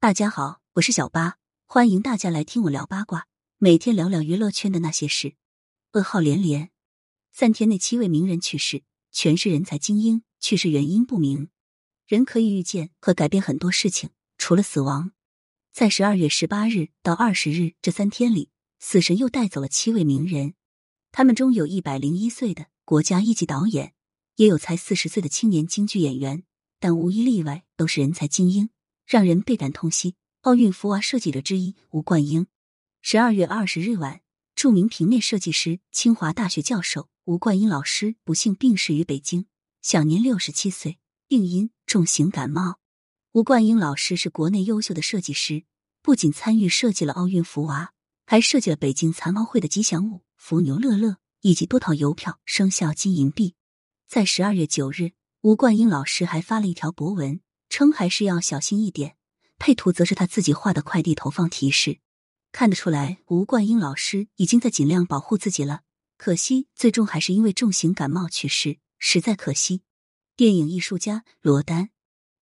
大家好，我是小八，欢迎大家来听我聊八卦，每天聊聊娱乐圈的那些事。噩耗连连，三天内七位名人去世，全是人才精英，去世原因不明。人可以预见和改变很多事情，除了死亡。在十二月十八日到二十日这三天里，死神又带走了七位名人，他们中有一百零一岁的国家一级导演，也有才四十岁的青年京剧演员，但无一例外都是人才精英。让人倍感痛惜。奥运福娃设计者之一吴冠英，十二月二十日晚，著名平面设计师、清华大学教授吴冠英老师不幸病逝于北京，享年六十七岁，病因重型感冒。吴冠英老师是国内优秀的设计师，不仅参与设计了奥运福娃，还设计了北京残奥会的吉祥物福牛乐乐以及多套邮票、生肖、金银币。在十二月九日，吴冠英老师还发了一条博文。称还是要小心一点，配图则是他自己画的快递投放提示，看得出来吴冠英老师已经在尽量保护自己了。可惜最终还是因为重型感冒去世，实在可惜。电影艺术家罗丹，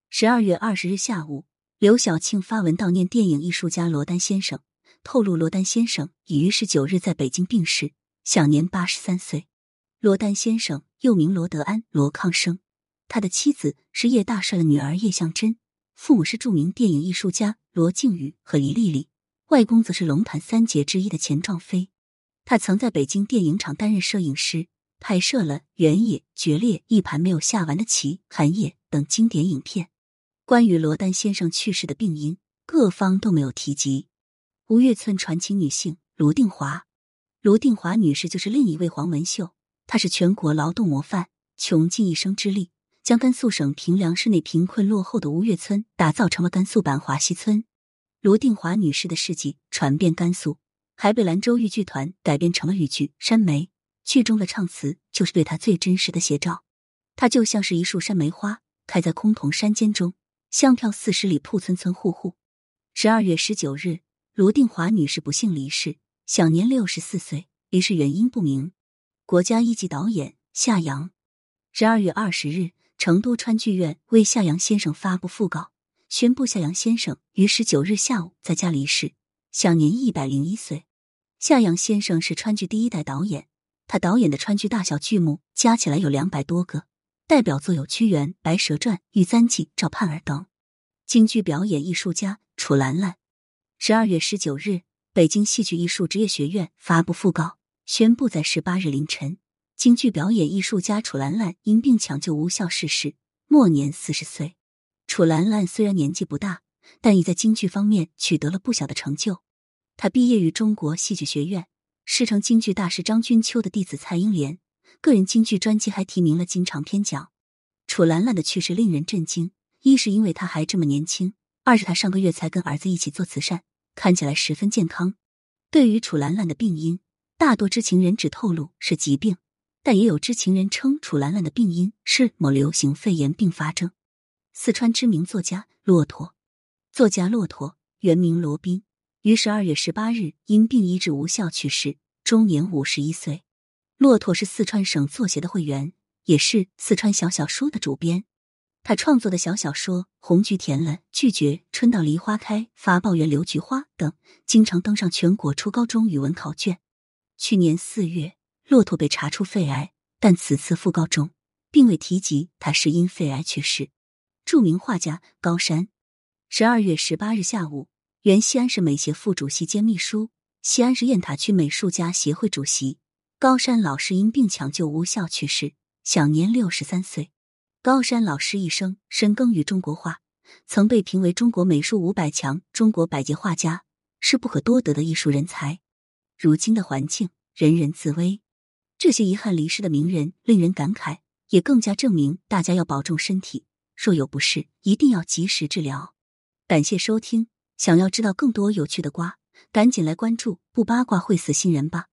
十二月二十日下午，刘晓庆发文悼念电影艺术家罗丹先生，透露罗丹先生已于十九日在北京病逝，享年八十三岁。罗丹先生又名罗德安、罗康生。他的妻子是叶大帅的女儿叶向真，父母是著名电影艺术家罗靖宇和黎丽丽，外公则是龙潭三杰之一的钱壮飞。他曾在北京电影厂担任摄影师，拍摄了《原野》《决裂》《一盘没有下完的棋》《寒夜》等经典影片。关于罗丹先生去世的病因，各方都没有提及。吴越村传奇女性卢定华，卢定华女士就是另一位黄文秀，她是全国劳动模范，穷尽一生之力。将甘肃省平凉市内贫困落后的吴越村打造成了甘肃版华西村。卢定华女士的事迹传遍甘肃，还被兰州豫剧团改编成了豫剧《山梅》，剧中的唱词就是对她最真实的写照。她就像是一束山梅花，开在崆峒山间中，香飘四十里，铺村村户户。十二月十九日，卢定华女士不幸离世，享年六十四岁，离世原因不明。国家一级导演夏阳，十二月二十日。成都川剧院为夏阳先生发布讣告，宣布夏阳先生于十九日下午在家离世，享年一百零一岁。夏阳先生是川剧第一代导演，他导演的川剧大小剧目加起来有两百多个，代表作有《屈原》《白蛇传》《玉簪记》《赵盼儿》等。京剧表演艺术家楚兰兰，十二月十九日，北京戏剧艺术职业学院发布讣告，宣布在十八日凌晨。京剧表演艺术家楚兰兰因病抢救无效逝世，末年四十岁。楚兰兰虽然年纪不大，但已在京剧方面取得了不小的成就。他毕业于中国戏剧学院，师承京剧大师张君秋的弟子蔡英莲，个人京剧专辑还提名了金长篇奖。楚兰兰的去世令人震惊，一是因为他还这么年轻，二是他上个月才跟儿子一起做慈善，看起来十分健康。对于楚兰兰的病因，大多知情人只透露是疾病。但也有知情人称，楚兰兰的病因是某流行肺炎并发症。四川知名作家骆驼，作家骆驼原名罗宾，于十二月十八日因病医治无效去世，终年五十一岁。骆驼是四川省作协的会员，也是四川小小说的主编。他创作的小小说《红菊甜了》《拒绝》《春到梨花开》《发报员刘菊花》等，经常登上全国初高中语文考卷。去年四月。骆驼被查出肺癌，但此次讣告中并未提及他是因肺癌去世。著名画家高山，十二月十八日下午，原西安市美协副主席兼秘书、西安市雁塔区美术家协会主席高山老师因病抢救无效去世，享年六十三岁。高山老师一生深耕于中国画，曾被评为中国美术五百强、中国百杰画家，是不可多得的艺术人才。如今的环境，人人自危。这些遗憾离世的名人令人感慨，也更加证明大家要保重身体，若有不适一定要及时治疗。感谢收听，想要知道更多有趣的瓜，赶紧来关注“不八卦会死新人”吧。